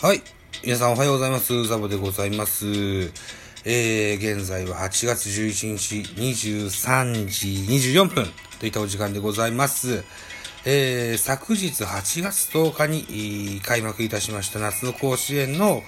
はい。皆さんおはようございます。ザボでございます。えー、現在は8月11日23時24分といったお時間でございます。えー、昨日8月10日に開幕いたしました夏の甲子園の、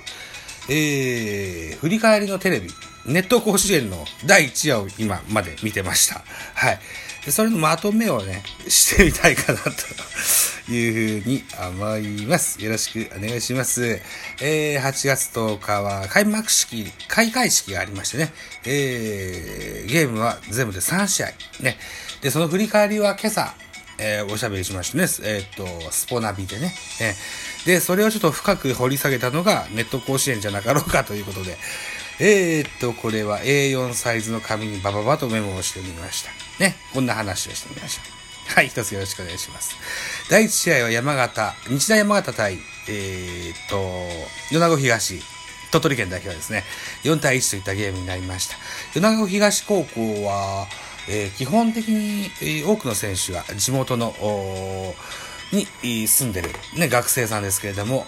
えー、振り返りのテレビ、ネット甲子園の第1話を今まで見てました。はい。でそれのまとめをね、してみたいかなというふうに思います。よろしくお願いします。えー、8月10日は開幕式、開会式がありましてね、えー、ゲームは全部で3試合。ね。で、その振り返りは今朝、えーおしゃべりしましてね、えーっと、スポナビでね、えーで、それをちょっと深く掘り下げたのが、ネット甲子園じゃなかろうかということで、えーっと、これは A4 サイズの紙にバババとメモをしてみました。ね、こんな話をしてみましょう。はい、一つよろしくお願いします。第一試合は山形、日大山形対、えーっと、米子東、鳥取県代表ですね。4対1といったゲームになりました。米子東高校は、えー基本的に、えー多くの選手が地元の、に住んでる、ね、学生さんですけれども、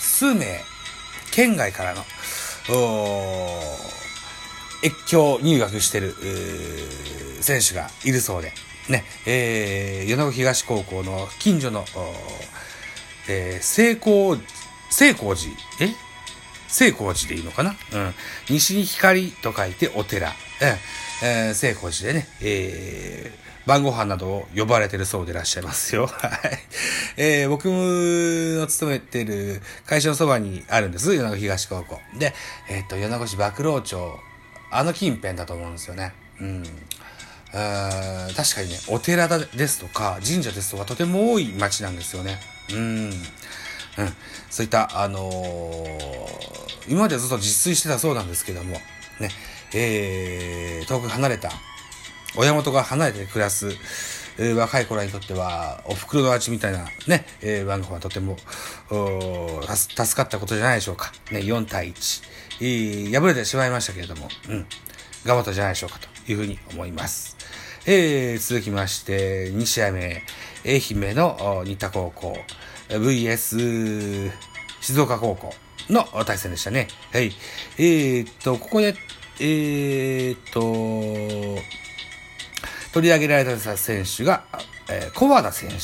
数名、県外からの、越境入学してる、選手がいるそうで、ね、えー、米子東高校の近所の、えー、成功、成功寺、え？聖光寺でいいのかな？うん。西に光と書いてお寺。ええー、聖光寺でね、えー、晩ご飯などを呼ばれてるそうでいらっしゃいますよ。はい。えー、僕の勤めてる会社のそばにあるんです。米子東高校。で、えっ、と、米子市馬郎町、あの近辺だと思うんですよね。うん。えー確かにね、お寺ですとか、神社ですとか、とても多い町なんですよね。うん。うん。そういった、あのー今までずっと自炊してたそうなんですけども、ね、えー、遠く離れた、親元が離れて暮らす、えー若い頃にとっては、お袋の味みたいなね、えー、晩ご飯はとても、助かったことじゃないでしょうか。ね、4対1。えー敗れてしまいましたけれども、うん。頑張ったじゃないでしょうかというふうに思います。えー、続きまして、2試合目、愛媛の新田高校、VS 静岡高校の対戦でしたね。はい。えー、っと、ここで、えー、っと、取り上げられた選手が、えー、小和田選手。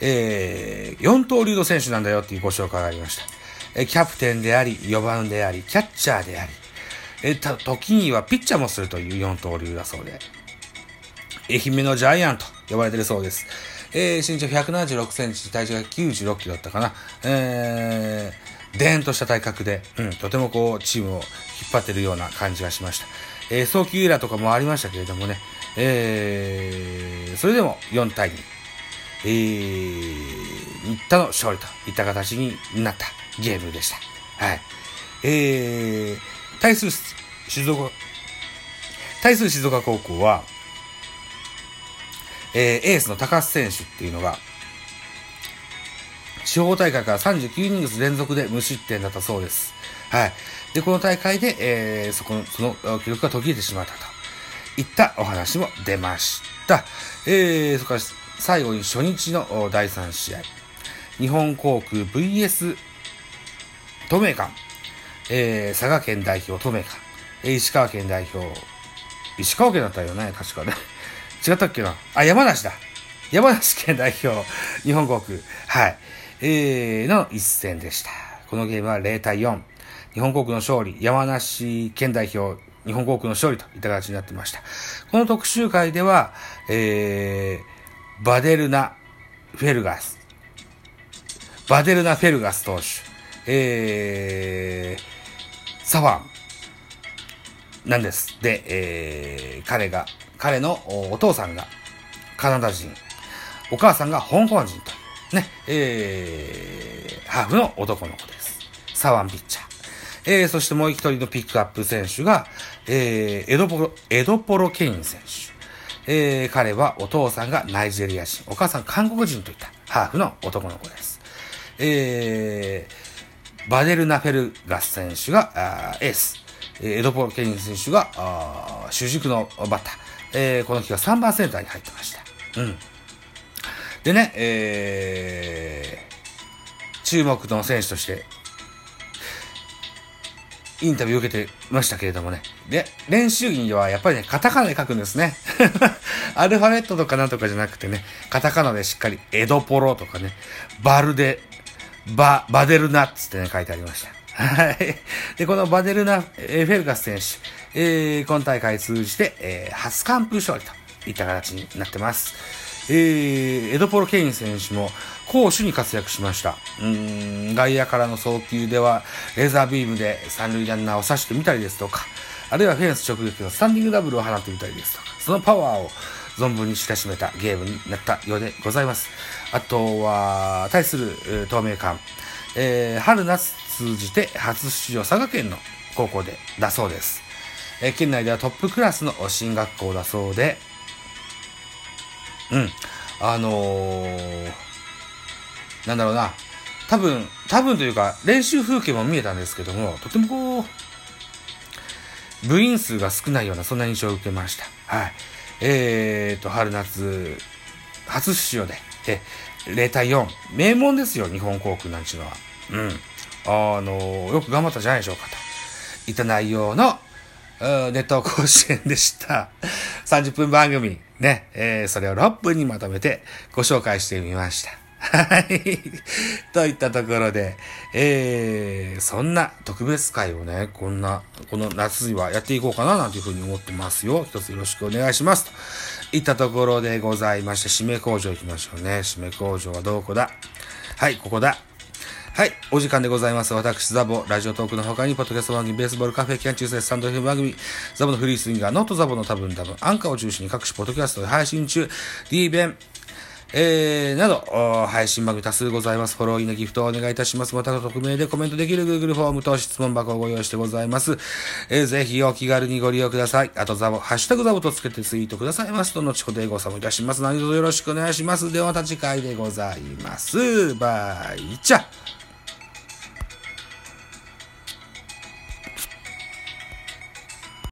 えー、四刀流の選手なんだよっていうご紹介がありました。えーキャプテンであり、4番であり、キャッチャーであり、えーた、時にはピッチャーもするという四刀流だそうで、愛媛のジャイアンと呼ばれてるそうです。えー、身長176センチ、体重が96キロだったかな。えー、でんとした体格で、うん、とてもこう、チームを引っ張ってるような感じがしました。えー、早期エラとかもありましたけれどもね、えー、それでも4対2。えー、新田の勝利といった形になったゲームでした。はい。えー、対する静岡、対する静岡高校は、えーエースの高須選手っていうのが、地方大会から39イニングス連続で無失点だったそうです。はい。で、この大会で、えーそこの、その記録が途切れてしまったといったお話も出ました。えー、それから最後に初日の第3試合。日本航空 VS 東名館。えー、佐賀県代表東名館。えー石川県代表。石川県だったよね、確かね。違ったっけなあ、山梨だ。山梨県代表、日本航空。はい。えー、の一戦でした。このゲームは0対4。日本航空の勝利、山梨県代表、日本航空の勝利といった形になってました。この特集会では、えー、バデルナ・フェルガス、バデルナ・フェルガス投手、えー、サファン、なんです。で、えー、彼が、彼のお父さんがカナダ人、お母さんが香港人と、ね、えー、ハーフの男の子です。サワンピッチャー。えー、そしてもう一人のピックアップ選手が、えー、エドポロ、エドポロケイン選手。えー、彼はお父さんがナイジェリア人、お母さん韓国人といったハーフの男の子です。えー、バデルナ・フェルガス選手があーエース、えーエドポロ・ケイン選手があ主軸のバッター、えーこの日は3番センターに入ってました。うん。でね、えー、注目の選手として、インタビュー受けてましたけれどもね。で、練習着ではやっぱりね、カタカナで書くんですね。アルファベットとかなんとかじゃなくてね、カタカナでしっかり、エドポロとかね、バルデ、バ、バデルナッツってね、書いてありました。はい。で、このバデルナ、えフェルガス選手、えー、今大会通じて、えー、初完封勝利といった形になってます。えー、エドポロ・ケイン選手も攻守に活躍しました。うん、外野からの送球では、レーザービームで三塁ランナーを刺してみたりですとか、あるいはフェンス直撃のスタンディングダブルを放ってみたりですとか、そのパワーを存分に知らしめたゲームになったようでございます。あとは、対する、えー、透明感、えー、春夏通じて初出場佐賀県の高校でだそうです。えー、県内ではトップクラスの進学校だそうで、うん。あのー、なんだろうな。多分、多分というか、練習風景も見えたんですけども、とてもこう、部員数が少ないような、そんな印象を受けました。はい。えーと、春夏、初出場で、え、0対4。名門ですよ、日本航空なんちゅうのは。うん。あのー、よく頑張ったじゃないでしょうかと。いった内容の、ネット甲子園でした。30分番組。ね、えー、それを6分にまとめてご紹介してみました。はい。といったところで、えー、そんな特別会をね、こんな、この夏にはやっていこうかななんていうふうに思ってますよ。一つよろしくお願いします。といったところでございまして、締め工場行きましょうね。締め工場はどこだ？はい、ここだ。はい、お時間でございます。私、ザボ、ラジオトークの他に、ポッドキャスト番組、ベースボールカフェ、キャン中世、スタンド FM 番組、ザボのフリースインガー、ノートザボの多分多分、アンカーを中心に各種ポッドキャストで配信中、D 弁、えー、など、配信番組多数ございます。フォロー、いいね、ギフトをお願いいたします。また、匿名でコメントできる Google フォームと質問箱をご用意してございます。えー、ぜひお気軽にご利用ください。あと、ザボ、ハッシュタグザボとつけてツイートくださいますと、後ほど英語さもいたします。何卒よろしくお願いします。ではまた次回でございます。バイチャ